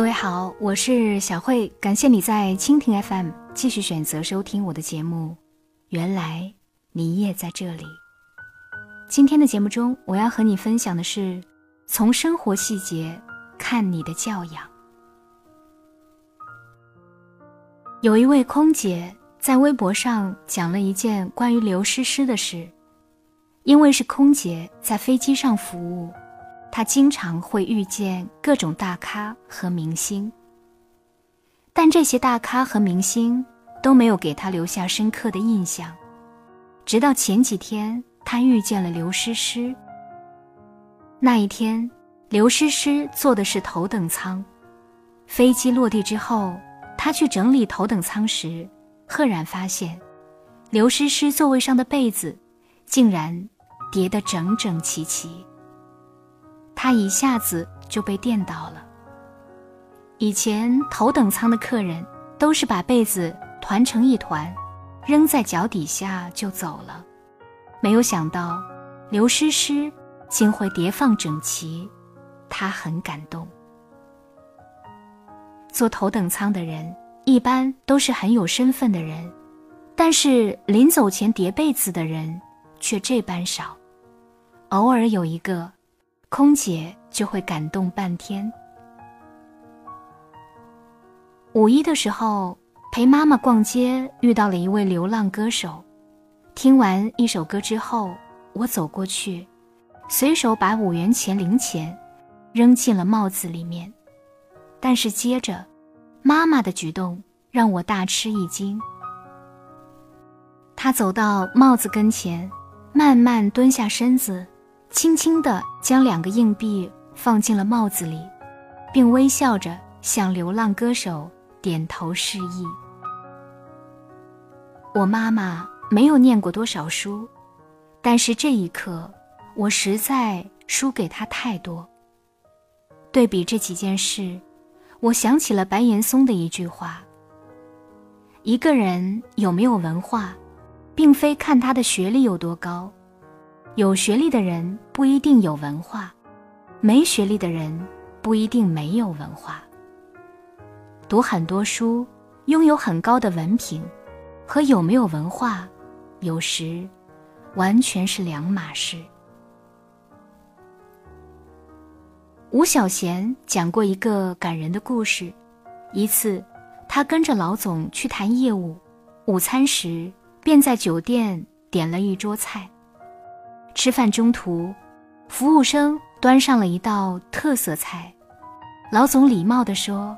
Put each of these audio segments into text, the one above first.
各位好，我是小慧，感谢你在蜻蜓 FM 继续选择收听我的节目。原来你也在这里。今天的节目中，我要和你分享的是从生活细节看你的教养。有一位空姐在微博上讲了一件关于刘诗诗的事，因为是空姐，在飞机上服务。他经常会遇见各种大咖和明星，但这些大咖和明星都没有给他留下深刻的印象。直到前几天，他遇见了刘诗诗。那一天，刘诗诗坐的是头等舱，飞机落地之后，他去整理头等舱时，赫然发现，刘诗诗座位上的被子竟然叠得整整齐齐。他一下子就被电到了。以前头等舱的客人都是把被子团成一团，扔在脚底下就走了，没有想到刘诗诗竟会叠放整齐，他很感动。坐头等舱的人一般都是很有身份的人，但是临走前叠被子的人却这般少，偶尔有一个。空姐就会感动半天。五一的时候陪妈妈逛街，遇到了一位流浪歌手。听完一首歌之后，我走过去，随手把五元钱零钱扔进了帽子里面。但是接着，妈妈的举动让我大吃一惊。她走到帽子跟前，慢慢蹲下身子。轻轻地将两个硬币放进了帽子里，并微笑着向流浪歌手点头示意。我妈妈没有念过多少书，但是这一刻，我实在输给她太多。对比这几件事，我想起了白岩松的一句话：“一个人有没有文化，并非看他的学历有多高。”有学历的人不一定有文化，没学历的人不一定没有文化。读很多书，拥有很高的文凭，和有没有文化，有时完全是两码事。吴小贤讲过一个感人的故事：一次，他跟着老总去谈业务，午餐时便在酒店点了一桌菜。吃饭中途，服务生端上了一道特色菜，老总礼貌地说：“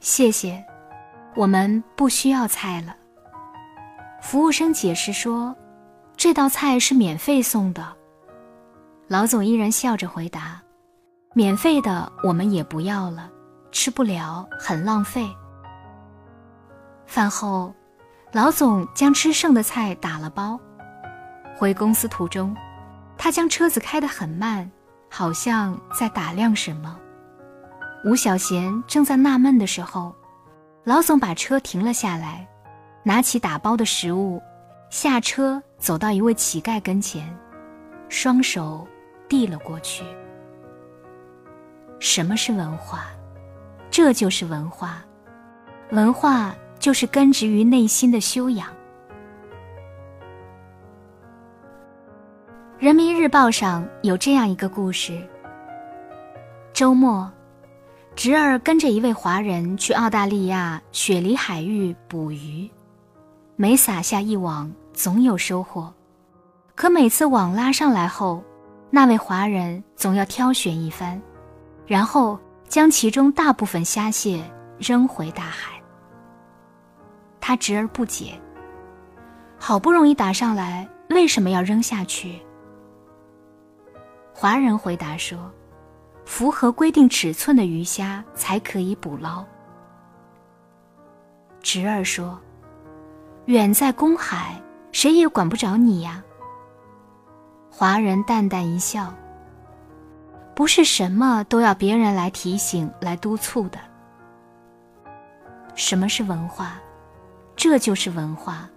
谢谢，我们不需要菜了。”服务生解释说：“这道菜是免费送的。”老总依然笑着回答：“免费的我们也不要了，吃不了很浪费。”饭后，老总将吃剩的菜打了包。回公司途中，他将车子开得很慢，好像在打量什么。吴小贤正在纳闷的时候，老总把车停了下来，拿起打包的食物，下车走到一位乞丐跟前，双手递了过去。什么是文化？这就是文化，文化就是根植于内心的修养。人民日报上有这样一个故事：周末，侄儿跟着一位华人去澳大利亚雪梨海域捕鱼，每撒下一网，总有收获。可每次网拉上来后，那位华人总要挑选一番，然后将其中大部分虾蟹扔回大海。他侄儿不解：好不容易打上来，为什么要扔下去？华人回答说：“符合规定尺寸的鱼虾才可以捕捞。”侄儿说：“远在公海，谁也管不着你呀。”华人淡淡一笑：“不是什么都要别人来提醒、来督促的。什么是文化？这就是文化，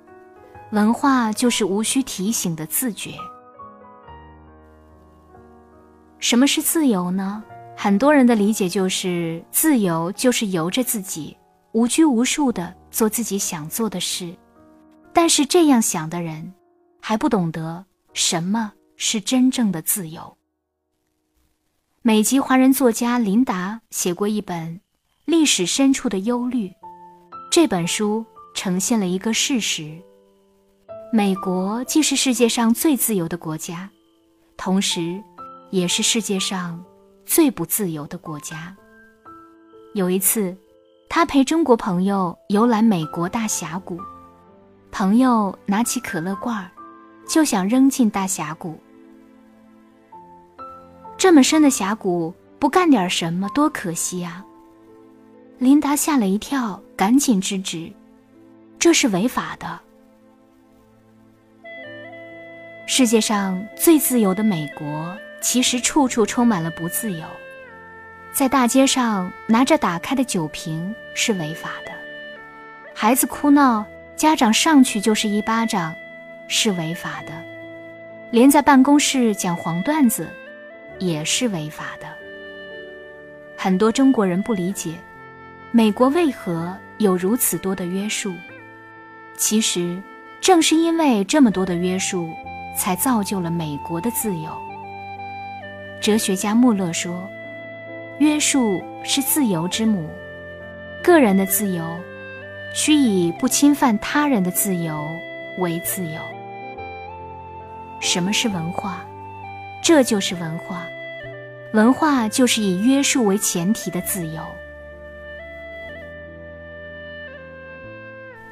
文化就是无需提醒的自觉。”什么是自由呢？很多人的理解就是自由就是由着自己，无拘无束的做自己想做的事。但是这样想的人，还不懂得什么是真正的自由。美籍华人作家琳达写过一本《历史深处的忧虑》，这本书呈现了一个事实：美国既是世界上最自由的国家，同时也是世界上。最不自由的国家。有一次，他陪中国朋友游览美国大峡谷，朋友拿起可乐罐儿，就想扔进大峡谷。这么深的峡谷，不干点什么多可惜啊！琳达吓了一跳，赶紧制止：“这是违法的。”世界上最自由的美国。其实处处充满了不自由，在大街上拿着打开的酒瓶是违法的，孩子哭闹，家长上去就是一巴掌，是违法的，连在办公室讲黄段子，也是违法的。很多中国人不理解，美国为何有如此多的约束，其实正是因为这么多的约束，才造就了美国的自由。哲学家穆勒说：“约束是自由之母，个人的自由，需以不侵犯他人的自由为自由。什么是文化？这就是文化。文化就是以约束为前提的自由。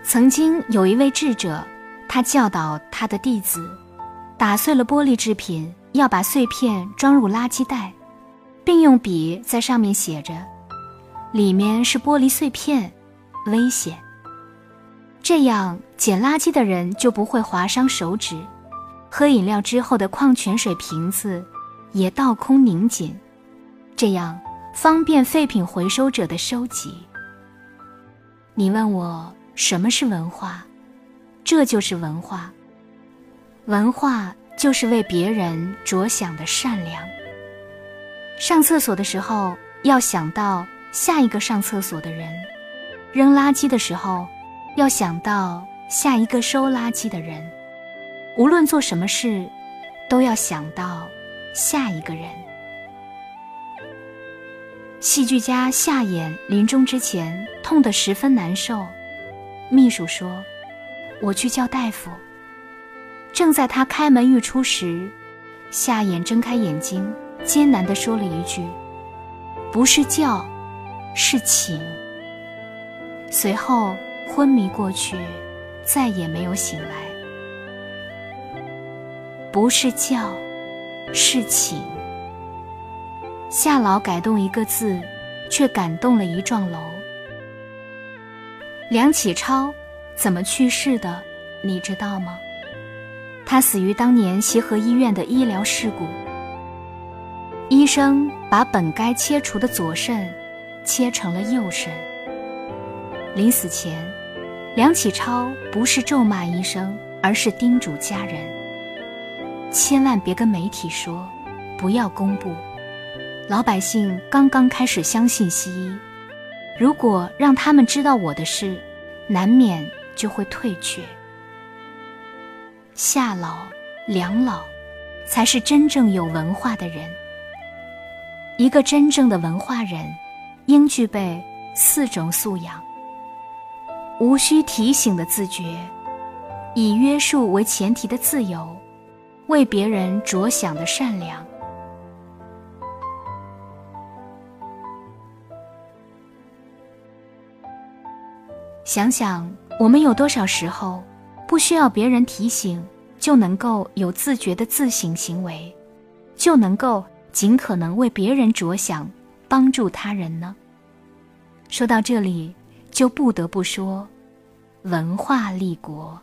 曾经有一位智者，他教导他的弟子，打碎了玻璃制品。”要把碎片装入垃圾袋，并用笔在上面写着：“里面是玻璃碎片，危险。”这样捡垃圾的人就不会划伤手指，喝饮料之后的矿泉水瓶子也倒空拧紧，这样方便废品回收者的收集。你问我什么是文化？这就是文化。文化。就是为别人着想的善良。上厕所的时候要想到下一个上厕所的人，扔垃圾的时候要想到下一个收垃圾的人。无论做什么事，都要想到下一个人。戏剧家夏衍临终之前痛得十分难受，秘书说：“我去叫大夫。”正在他开门欲出时，夏衍睁开眼睛，艰难地说了一句：“不是叫，是请。”随后昏迷过去，再也没有醒来。不是叫，是请。夏老改动一个字，却感动了一幢楼。梁启超怎么去世的？你知道吗？他死于当年协和医院的医疗事故。医生把本该切除的左肾切成了右肾。临死前，梁启超不是咒骂医生，而是叮嘱家人：千万别跟媒体说，不要公布。老百姓刚刚开始相信西医，如果让他们知道我的事，难免就会退却。夏老、梁老，才是真正有文化的人。一个真正的文化人，应具备四种素养：无需提醒的自觉，以约束为前提的自由，为别人着想的善良。想想，我们有多少时候？不需要别人提醒，就能够有自觉的自省行为，就能够尽可能为别人着想，帮助他人呢？说到这里，就不得不说，文化立国。